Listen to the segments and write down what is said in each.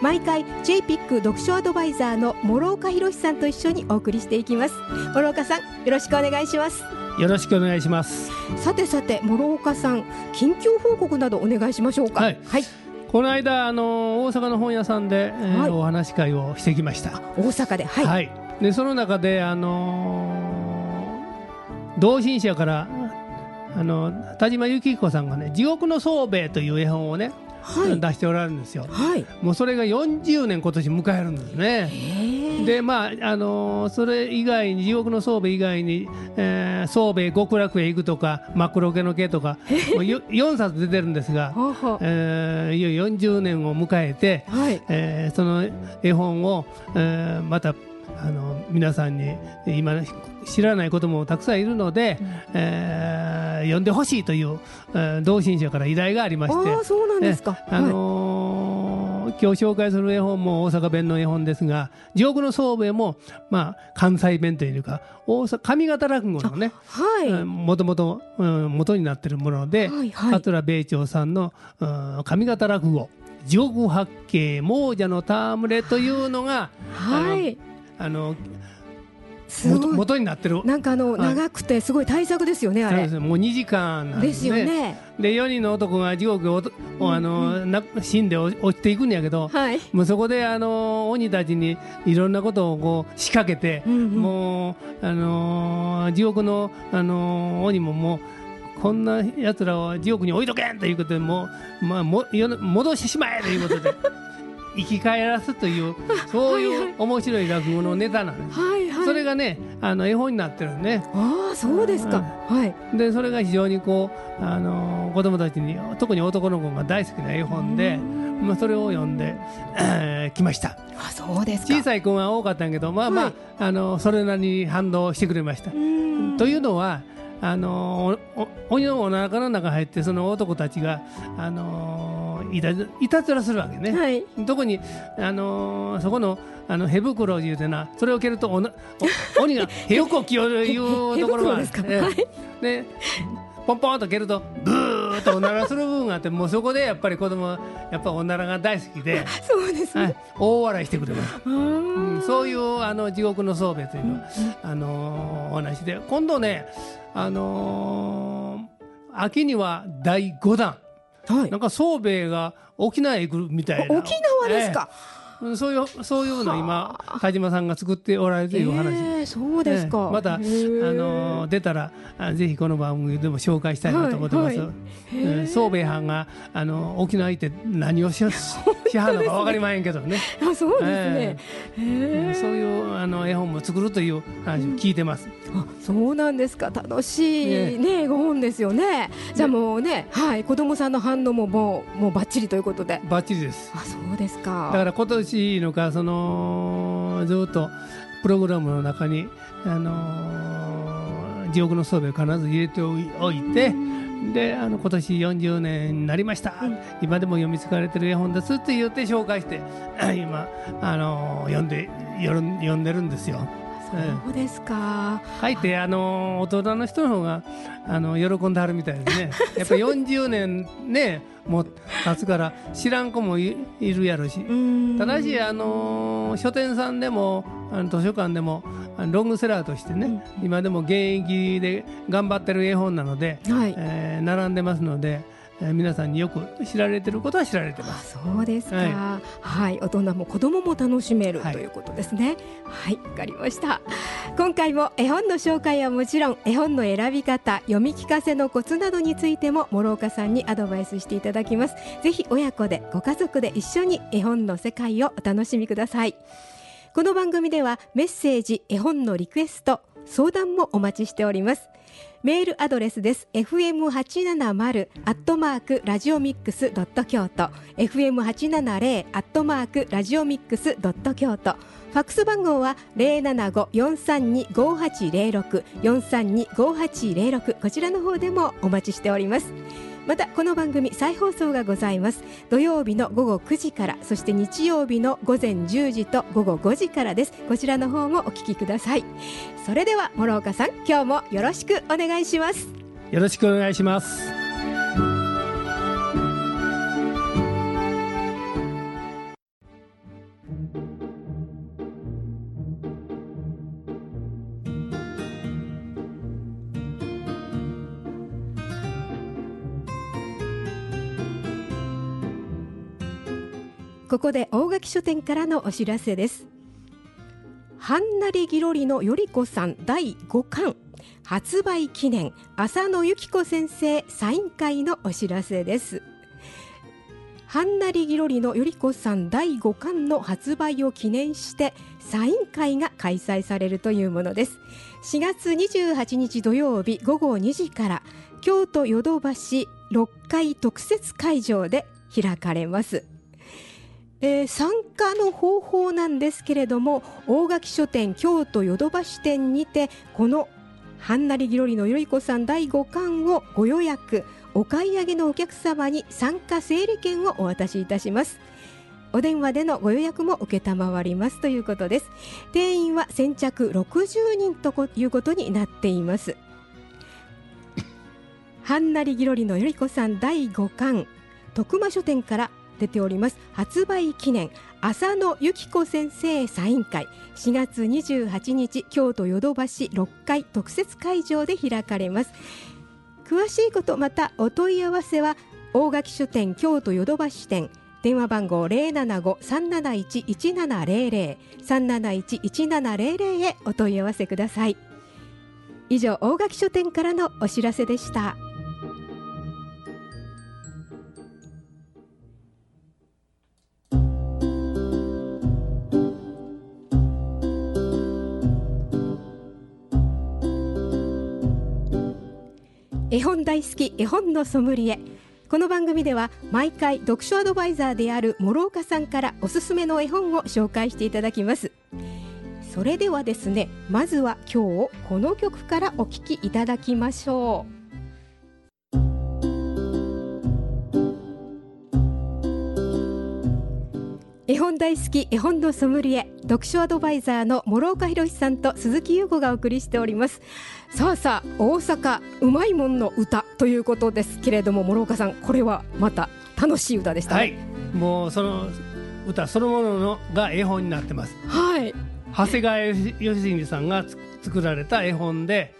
毎回 JPIC 読書アドバイザーの諸岡博さんと一緒にお送りしていきます。諸岡さんよろしくお願いします。よろしくお願いします。さてさて諸岡さん近況報告などお願いしましょうか。はい、はい、この間あの大阪の本屋さんで、えーはい。お話し会をしてきました。大阪ではい、はい、でその中であのー同心者からあの田島幸彦さんがね「地獄の宗兵衛」という絵本をね、はい出しておられるんですよ。はい。もうそれが40年今年迎えるんですね。でまああのーそれ以外に地獄の宗兵衛以外に、えー、宗兵衛極楽へ行くとか真っ黒けの毛とかもうよ4冊出てるんですが、えーいよいよ40年を迎えて、あはい。えーその絵本を、えーまたあの皆さんに今知らないこともたくさんいるので、えー読んでほしいという、えー同心者から依頼がありましてああそうなんですか、えあのー今日紹介する絵本も大阪弁の絵本ですが地獄の宗兵衛も、まあ、関西弁というか大阪上方落語のねはい、はい。もともとうん元になっているもので、はいはい。桂米朝さんのうん上方落語「地獄八景亡者の戯れ」というのがはいあのすごい。元元になってる。なんかあの、はい。長くてすごい大作ですよねあれ。そうですもう2時間なんでですすね。よね。で4人の男が地獄をおあの、な死んで落落ちていくんやけど、はい。もうそこであの鬼たちにいろんなことをこう仕掛けて、うんうん。もうあの地獄のあの鬼ももうこんなやつらを地獄に置いとけんということでもう、まあ、もよ戻してしまえということで 生き返らすというそういう面白い落語のネタなんです。はいはい。それがねあの絵本になってるね。ああそうですか、はい。でそれが非常にこうあの子供たちに特に男の子が大好きな絵本で、まあ、それを読んで、えー来ました。あそうですか。小さい子が多かったんやけどまあまあ,、はい。あのそれなりに反応してくれました。うん。というのはあのおお鬼のお腹の中入ってその男たちがあのいたずいたずらするわけね。はい。特に、あのーそこのあのヘ袋を言うてなそれを蹴るとおなお 鬼がへよこきよるいうところがあポンポンと蹴るとブーッとおならする部分があってもうそこでやっぱり子供はやっぱおならが大好きで、そうですね、はい、大笑いしてくれます。うん。そういうあの地獄の宗兵衛というのは、あのーお話で。今度ね、あのー秋には第5弾はい。なんか宗兵衛が沖縄へ来るみたいな。沖縄ですか、ええそういうそういうの今田島さんが作っておられるというお話、ええそうですか、ええ。また、あのー出たらあぜひこの番組でも紹介したいなと思ってます。はいはい。ええ宗兵衛藩があの沖縄行って何をしよ しはるのか分かりまへんけどね。あそうですね、へえそういうあの絵本も作るという話を聞いてます。あそうなんですか。楽しいねね絵本ですよね。じゃあもうね。はい子供さんの反応ももうもうバッチリということで。バッチリです。あそうですか。だから今年しいのかそのずっとプログラムの中にあの地獄の装備を必ず入れておいて。であの今年40年になりました、今でも読み継がれてる絵本ですって言って紹介して今あの読んで読んでるんですよ。そうですか書いてあの大人の人の方があの喜んではるみたいですね。やっぱ40年ねもう経つから知らん子もいいるやろし。うんただしあの書店さんでもあの図書館でもロングセラーとしてね、今でも現役で頑張ってる絵本なので、はいえー並んでますので、えー皆さんによく知られてることは知られてまあす。そうですか。は、はいい大人も子供も楽しめるはいということですね。はい、わ、かりました。今回も絵本の紹介はもちろん、絵本の選び方、読み聞かせのコツなどについても諸岡さんにアドバイスしていただきます。ぜひ親子でご家族で一緒に絵本の世界をお楽しみください。この番組ではメッセージ、絵本のリクエスト、相談もお待ちしておりますメールアドレスです。fm870 アットマークラジオミックスドット京都。fm870 アットマークラジオミックスドット京都。ファックス番号は零七五四三二五八零六。四三二五八零六。こちらの方でもお待ちしております。またこの番組再放送がございます。土曜日の午後9時からそして日曜日の午前10時と午後5時からです。こちらの方もお聞きください。それでは諸岡さん今日もよろしくお願いします。よろしくお願いします。ここで大垣書店からのお知らせです。はんなりぎろりのよりこさん第5巻発売記念浅野由紀子先生サイン会のお知らせです。はんなりぎろりのよりこさん第5巻の発売を記念してサイン会が開催されるというものです。4月28日土曜日午後2時から京都ヨドバシ6階特設会場で開かれます。えー、参加の方法なんですけれども大垣書店京都ヨドバシ店にてこのはんなりぎろりのよいこさん第5巻をご予約お買い上げのお客様に参加整理券をお渡しいたします。お電話でのご予約も承りますということです。定員は先着60人ということになっています。はんなりぎろりのよいこさん第5巻徳間書店から出ております。発売記念浅野由紀子先生サイン会。4月28日京都ヨドバシ6階特設会場で開かれます。詳しいことまたお問い合わせは大垣書店京都ヨドバシ店。電話番号075-371-1700 371-1700へお問い合わせください。以上大垣書店からのお知らせでした。絵本大好き絵本のソムリエ。この番組では毎回読書アドバイザーである諸岡さんからおすすめの絵本を紹介していただきます。それではですねまずは今日この曲からお聴きいただきましょう。本大好き絵本のソムリエ読書アドバイザーの諸岡博さんと鈴木優子がお送りしております。さあさあ大阪うまいもんの歌ということですけれども諸岡さんこれはまた楽しい歌でした、ね、はい。もうその歌そのもののが絵本になってます。はい。長谷川義文さんが作られた絵本で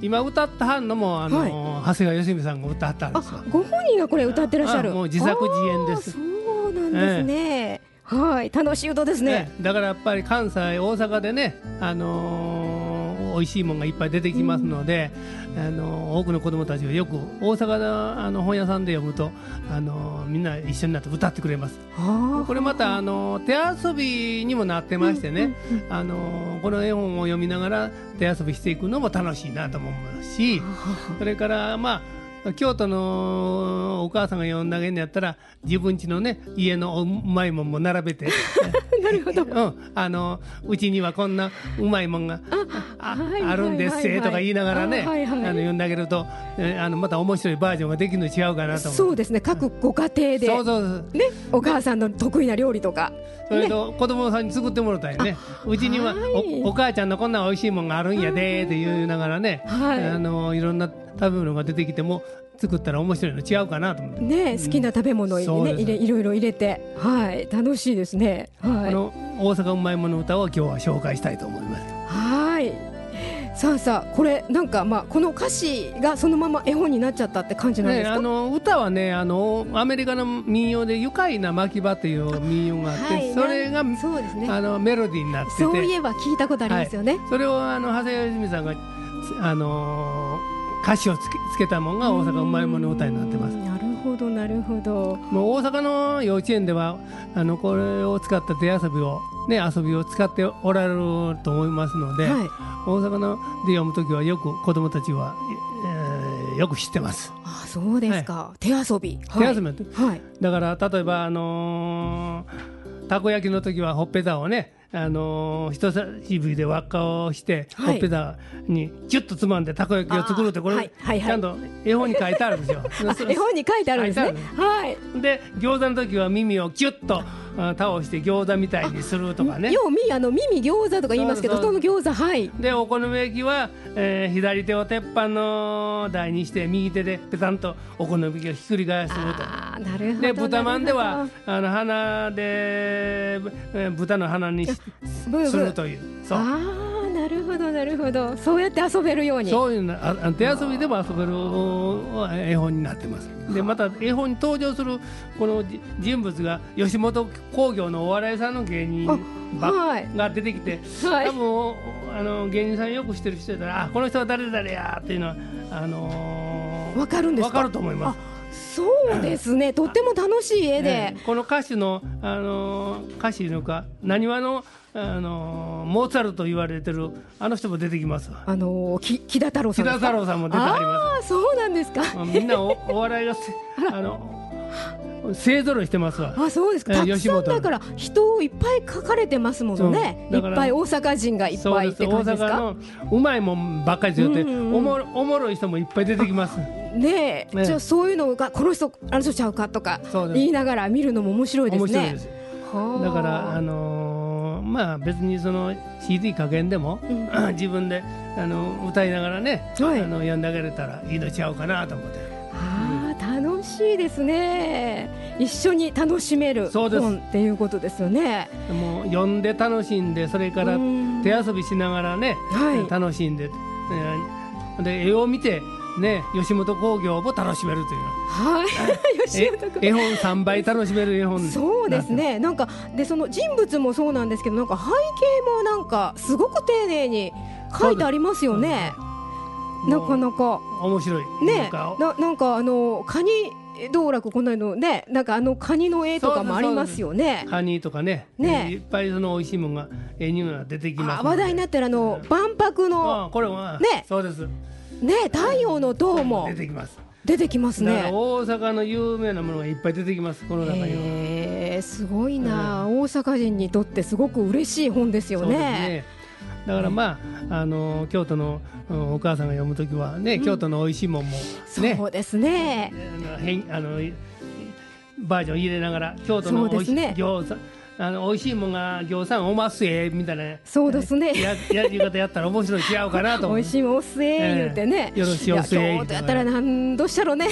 今歌ったはんのもあの、はい、長谷川義文さんが歌ったんですご本人がこれ歌ってらっしゃる。もう自作自演です。そうなんですね、えーはい楽しい歌ですね、だからやっぱり関西大阪でねあのー、美味しいものがいっぱい出てきますので、うん、あのー、多くの子どもたちがよく大阪のあの本屋さんで読むと、あのー、みんな一緒になって歌ってくれます。これまた、あの手遊びにもなってましてね、うんうんうん、あのこの絵本を読みながら手遊びしていくのも楽しいなと思いますしそれからまあ京都のお母さんが呼んであげるんやったら自分家のね家のうまいもんも並べて。なるほど、うん、あのうちにはこんなうまいもんがああるんですせとか言いながらね、はいはい、あの呼んであげるとあのまた面白いバージョンができるの違うかなとそうですね。各ご家庭で、そうそうね、お母さんの得意な料理とかそれと子供さんに作ってもらったんやねうちにはおお母ちゃんのこんな美味しいもんがあるんやでって言いながらね、はい、あのいろんな食べ物が出てきても作ったら面白いの違うかなと思って。ね、好きな食べ物にね、入れいろいろ入れて。はい。楽しいですね、はい、この大阪うまいもの歌を今日は紹介したいと思います。はい。さあさあこれなんかまあこの歌詞がそのまま絵本になっちゃったって感じなんですか、ね、あの歌はねあのアメリカの民謡で「愉快な牧場」という民謡があって、はい、それがそうです、ね、あのメロディーになってて。そういえば聞いたことありますよね、はい、それをあの長谷川泉さんがあの歌詞をつけつけたものが大阪うまいもの歌になってます。なるほどなるほど。もう大阪の幼稚園ではあのこれを使った手遊びをね、遊びを使っておられると思いますので、はい。大阪ので読むときはよく子どもたちは、えーよく知ってます。あ、そうですか。手遊び。手遊びはい。だから例えば、あのーたこ焼きの時はほっぺたをね、あのー人差し指で輪っかをして、はいほっぺたにギュッとつまんでたこ焼きを作るってこれ、ちゃんと絵本に書いてあるんですよ。あ絵本に書いてあるんですね。はい。で餃子の時は耳をキュッとあ倒して餃子みたいにするとかね。ようみあの耳餃子とか言いますけど、その餃子はい。でお好み焼きは、えー左手を鉄板の台にして右手でペタンとお好み焼きをひっくり返すと。ああ、なるほど。で豚まんでなはるあの鼻で、えー豚の鼻にするというそうあ、なるほどなるほど。そうやって遊べるように。そういうのああ手遊びでも遊べるお絵本になってます。でまた絵本に登場するこのじ人物が吉本興業のお笑いさんの芸人ば、はい。が出てきてはい。多分おあの芸人さんよく知ってる人やったらあこの人は誰々やっていうのはあのーわかるんですか？わかると思いますそうですね。とっても楽しい絵でえ。えこの歌手の、あのー歌手のかなにわの、あのーモーツァルトと言われてるあの人も出てきますわあのーき木田太郎さん。木田太郎さんも出てはりますああ、そうなんですか。まあみんなお お笑いがせあの勢ぞろいしてますわ。あ、そうですか。えたくさんだから人をいっぱい書かれてますものね。いっぱい大阪人がいっぱいって感じですか？大阪のうまいもんばっかりですよって、うんうんうんおもろおもろい人もいっぱい出てきます。ねえ、ねじゃあそういうのがこの人あの人ちゃうかとか言いながら見るのも面白いですね。す。はあだからあのーまあ別にその CD 加減でも、うん 自分であの歌いながらね、はいあの読んであげれたらいいのちゃうかなと思って。ああ楽しいですね。一緒に楽しめる本っていうことですよね。もう読んで楽しんでそれからうん手遊びしながらね、はい楽しんで、えーで絵を見てね吉本興業も楽しめるという。はい。吉え本君絵本3倍楽しめる絵本。そうですね。なんかでその人物もそうなんですけど、なんか背景もなんかすごく丁寧に書いてありますよね。なかなか。面白い。ね。なななんかあのカニ道楽こののねなんかあのカニの絵とかもありますよね。カニとかね。ね。いっぱいその美味しいものが絵には出てきますあ話題になってるあの万博の。あこれはね。そうですね太陽の塔も出てきます。出てきますね。大阪の有名なものがいっぱい出てきますこの中には。すごいな、大阪人にとってすごく嬉しい本ですよね。ね。だからまあ、あの京都のうんお母さんが読むときはね、京都の美味しいもんもね、そうですね。あの変あのいバージョン入れながら京都の美味しい、そうですね。餃子あの美味しいもんが餃子おますえみたいな。そうですね。ややり方やったら面白い違うかなと。美味しいもんおすえ言うてね、ええよろしいおすえ京都やったらなんどうしたろうね。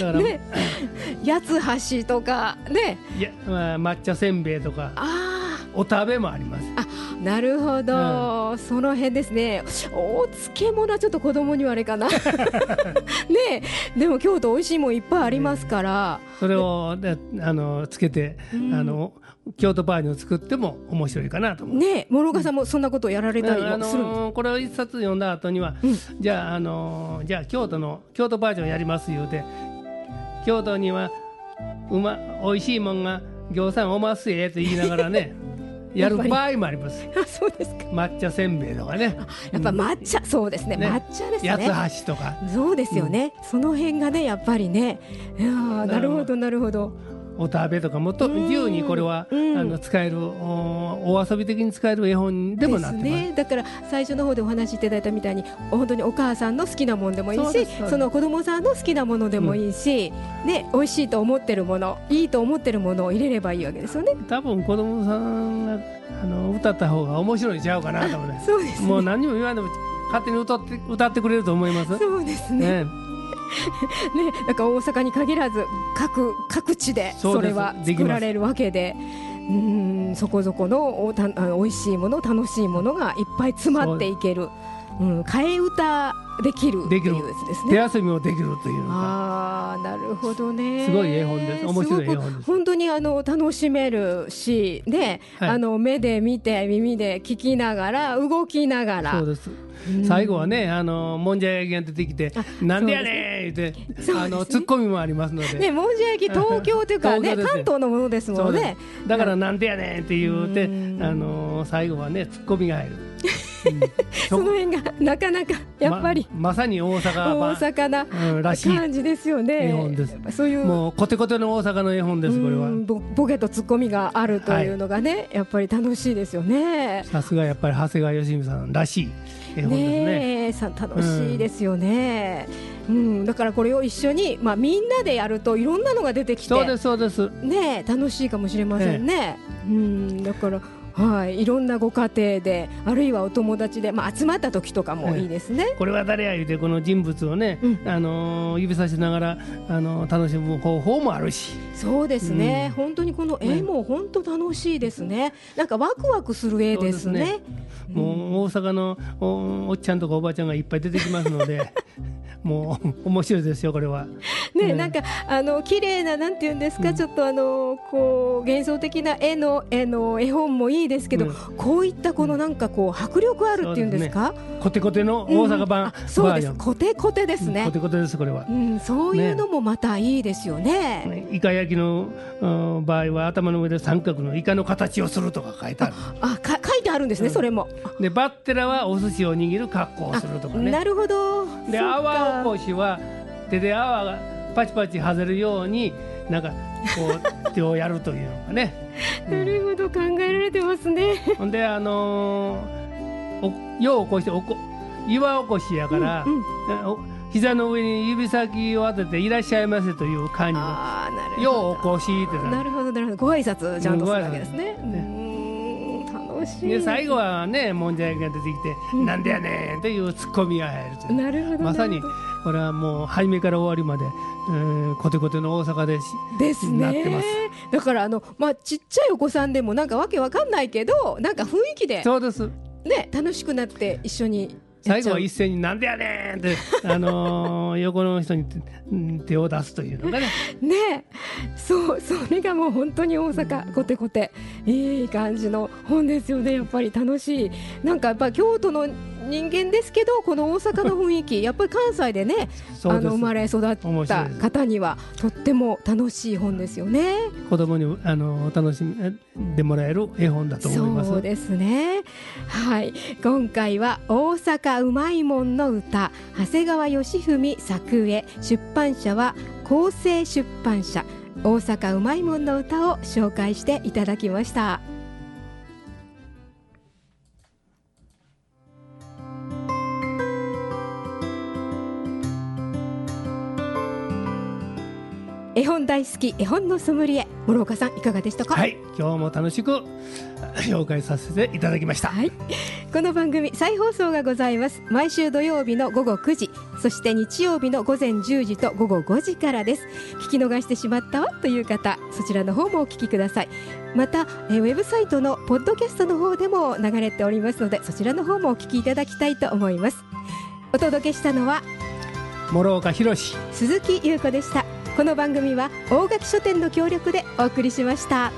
だから、ね。八つ橋とかね。いやまあ、抹茶せんべいとか。あお食べもあります。あなるほど、その辺ですね。お漬物はちょっと子供にはあれかな。ねえ。でも京都美味しいもんいっぱいありますから、それをであのつけて、うん。あの京都バージョンを作っても面白いかなと思う。ねえ。諸岡さんもそんなことをやられたりするんです、のこれを一冊読んだ後には、うん。じゃあ、あのじゃあ京都の京都バージョンやります言うて京都にはうま美味しいもんが餃子おますえと言いながらねやる場合もあります。あそうですか。抹茶せんべいとかね。やっぱ抹茶、そうですね。ね。抹茶ですね。八つ橋とか。そうですよね、その辺がねやっぱりね。いやーなるほどなるほどお食べとかもとうん。自由にこれは、うん。あの使えるおお遊び的に使える絵本でもなってます。ね、だから最初の方でお話しいただいたみたいに本当にお母さんの好きなものでもいいしその子供さんの好きなものでもいいし、ね、美味しいと思ってるものいいと思ってるものを入れればいいわけですよね。多分子供さんがあの歌った方が面白いんちゃうかなと思うね そうですね。もう何にも言わんでも勝手に歌って歌ってくれると思います。そうですね。ねね、だから大阪に限らず各各地でそれは作られるわけで。うんそこそこのおたあの美味しいもの楽しいものがいっぱい詰まっていけるうん、替え歌できるできるです手ね。遊びもできるというのがああなるほどね。すごい絵本です。面白い絵本本当にあの楽しめるし、ね、はい。あの目で見て耳で聞きながら動きながら。そうです。最後はねあのもんじゃ焼きが出てきて「なんでやねん!」言って、あのツッコミもありますので、ね、もんじゃ焼き東京というかね 関東のものですもんね。だから「なんでやねん!」って言うてうん。あの最後はねツッコミが入る、その辺がなかなかやっぱりままさに大阪大版阪なうんらしい感じですよね。絵本です。そういうもうコテコテの大阪の絵本ですこれは。うんボボケとツッコミがあるというのがね、やっぱり楽しいですよね。さすがやっぱり長谷川義美さんらしい絵本ですね。ね楽しいですよね、うんだからこれを一緒に、まあ、みんなでやるといろんなのが出てきてそうですそうです。ねえ楽しいかもしれませんね、うんだからはい、いろんなご家庭であるいはお友達で、まあ、集まった時とかもい。いですね。これは誰や言うてこの人物をね、うん。あのー指さしながら、あのー楽しむ方法もあるし。そうですね、本当にこの絵も本当楽しいですね、なんかワクワクする絵ですね。そうもう大阪のおおっちゃんとかおばちゃんがいっぱい出てきますので もう面白いですよこれは。ね、ねなんかあの綺麗ななんていうんですか、うん。ちょっとあのこう幻想的な絵の絵の絵本もいいですけど、うんこういったこのなんかこう迫力あるっていうんですか？コテコテの大阪版うんあそうです。コテコテですねうんコ。テコテですこれはう。ん、そういうのもまたいいですよね。イカ焼きのうん場合は頭の上で三角のイカの形をするとか書いてある。あ、か書いてあるんですね、うんそれも。でバッテラはお寿司を握る格好をするとかね。なるほど。で泡起こしは手で泡がパチパチ外れるようになんかこう手をやるというのがね。なるほど考えられてますね。ほんであのー、およう起こしておこ岩起こしやから、うんうん膝の上に指先を当てていらっしゃいませという感じの。よう起こしってななるほどなるほどご挨拶ちゃんとするわけですね。うで最後はねもんじゃ焼きが出てきて「うん。なんでやねん」というツッコミが入るという。なるほどまさにこれはもう初めから終わりまで、うん、コテコテの大阪でですね。なってます。だからあのまあちっちゃいお子さんでもなんかわけわかんないけどなんか雰囲気でそうです。ね楽しくなって一緒に最後は一斉に「なんでやねん!」って、あのー横の人にうん手を出すというのがね。ねそうそれがもう本当に大阪コテコテ。いい感じの本ですよねやっぱり。楽しい。なんかやっぱ京都の人間ですけどこの大阪の雰囲気やっぱり関西でねあの生まれ育った方にはとっても楽しい本ですよね。子供にあの楽しんでもらえる絵本だと思います。そうですね。はい、今回は大阪うまいもんの歌、長谷川義文作絵、出版社は厚生出版社。大阪うまいもんの歌を紹介していただきました。本大好き絵本のソムリエ諸岡さんいかがでしたか？はい、今日も楽しく 紹介させていただきました。はい、この番組再放送がございます。毎週土曜日の午後9時そして日曜日の午前10時と午後5時からです。聞き逃してしまったわという方そちらの方もお聞きください。またえーウェブサイトのポッドキャストの方でも流れておりますのでそちらの方もお聞きいただきたいと思います。お届けしたのは諸岡博鈴木優子でしたこの番組は大垣書店の協力でお送りしました。